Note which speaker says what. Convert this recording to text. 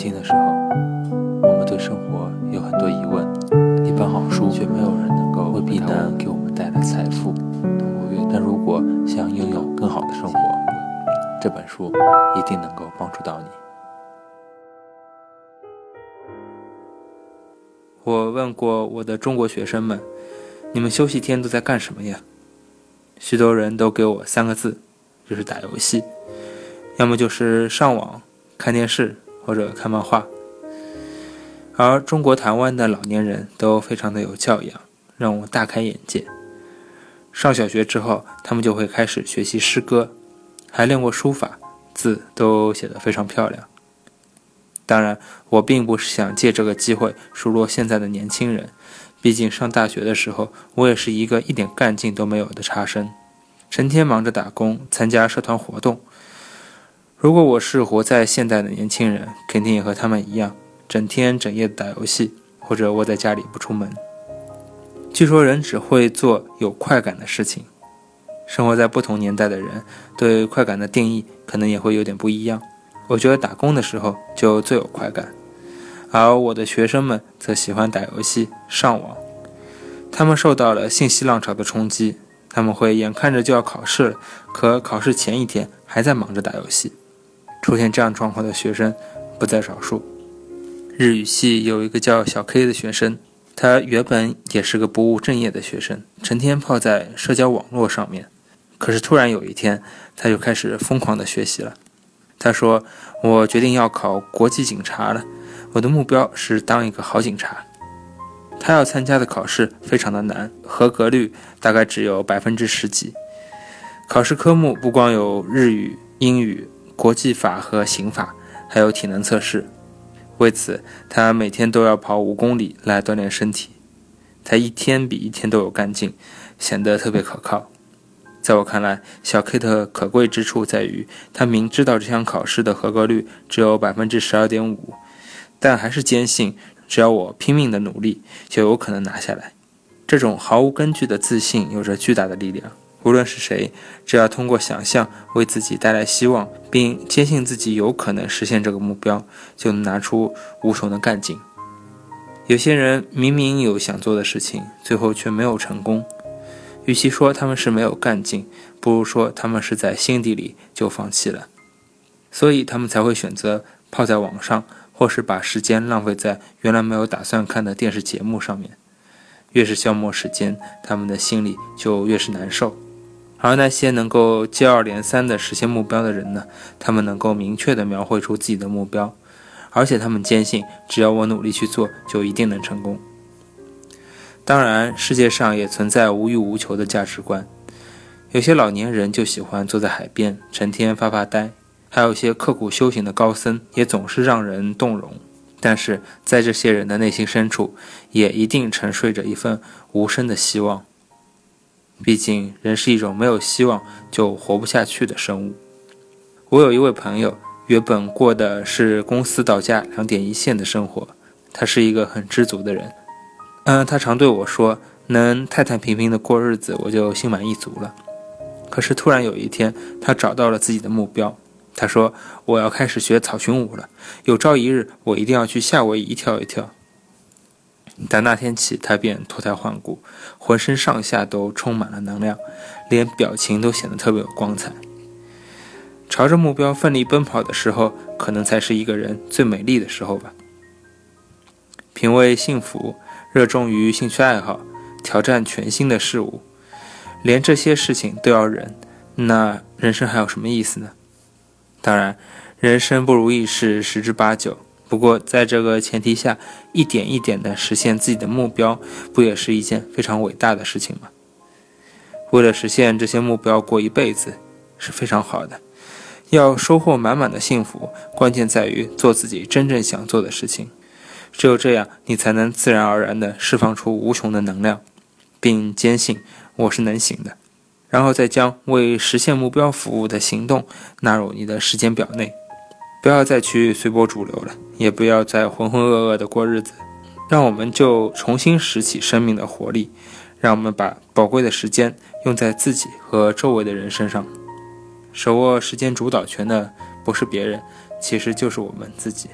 Speaker 1: 轻的时候，我们对生活有很多疑问，一本好书却没有人能够为避难给我们带来财富。但如果想拥有更好的生活，这本书一定能够帮助到你。
Speaker 2: 我问过我的中国学生们：“你们休息天都在干什么呀？”许多人都给我三个字，就是打游戏，要么就是上网。看电视或者看漫画，而中国台湾的老年人都非常的有教养，让我大开眼界。上小学之后，他们就会开始学习诗歌，还练过书法，字都写得非常漂亮。当然，我并不是想借这个机会数落现在的年轻人，毕竟上大学的时候，我也是一个一点干劲都没有的差生，成天忙着打工、参加社团活动。如果我是活在现代的年轻人，肯定也和他们一样，整天整夜的打游戏，或者窝在家里不出门。据说人只会做有快感的事情。生活在不同年代的人，对快感的定义可能也会有点不一样。我觉得打工的时候就最有快感，而我的学生们则喜欢打游戏、上网。他们受到了信息浪潮的冲击，他们会眼看着就要考试了，可考试前一天还在忙着打游戏。出现这样状况的学生不在少数。日语系有一个叫小 K 的学生，他原本也是个不务正业的学生，成天泡在社交网络上面。可是突然有一天，他就开始疯狂的学习了。他说：“我决定要考国际警察了，我的目标是当一个好警察。”他要参加的考试非常的难，合格率大概只有百分之十几。考试科目不光有日语、英语。国际法和刑法，还有体能测试。为此，他每天都要跑五公里来锻炼身体。他一天比一天都有干劲，显得特别可靠。在我看来，小 K 的可贵之处在于，他明知道这项考试的合格率只有百分之十二点五，但还是坚信，只要我拼命的努力，就有可能拿下来。这种毫无根据的自信，有着巨大的力量。无论是谁，只要通过想象为自己带来希望，并坚信自己有可能实现这个目标，就能拿出无穷的干劲。有些人明明有想做的事情，最后却没有成功。与其说他们是没有干劲，不如说他们是在心底里就放弃了。所以他们才会选择泡在网上，或是把时间浪费在原来没有打算看的电视节目上面。越是消磨时间，他们的心里就越是难受。而那些能够接二连三地实现目标的人呢？他们能够明确地描绘出自己的目标，而且他们坚信，只要我努力去做，就一定能成功。当然，世界上也存在无欲无求的价值观。有些老年人就喜欢坐在海边，成天发发呆；还有些刻苦修行的高僧，也总是让人动容。但是在这些人的内心深处，也一定沉睡着一份无声的希望。毕竟，人是一种没有希望就活不下去的生物。我有一位朋友，原本过的是公司到家两点一线的生活，他是一个很知足的人。嗯，他常对我说：“能太太平平的过日子，我就心满意足了。”可是突然有一天，他找到了自己的目标。他说：“我要开始学草裙舞了，有朝一日我一定要去夏威夷跳一跳。”但那天起，他便脱胎换骨，浑身上下都充满了能量，连表情都显得特别有光彩。朝着目标奋力奔跑的时候，可能才是一个人最美丽的时候吧。品味幸福，热衷于兴趣爱好，挑战全新的事物，连这些事情都要忍，那人生还有什么意思呢？当然，人生不如意事十之八九。不过，在这个前提下，一点一点地实现自己的目标，不也是一件非常伟大的事情吗？为了实现这些目标，过一辈子是非常好的。要收获满满的幸福，关键在于做自己真正想做的事情。只有这样，你才能自然而然地释放出无穷的能量，并坚信我是能行的。然后再将为实现目标服务的行动纳入你的时间表内。不要再去随波逐流了，也不要再浑浑噩噩的过日子，让我们就重新拾起生命的活力，让我们把宝贵的时间用在自己和周围的人身上。手握时间主导权的不是别人，其实就是我们自己。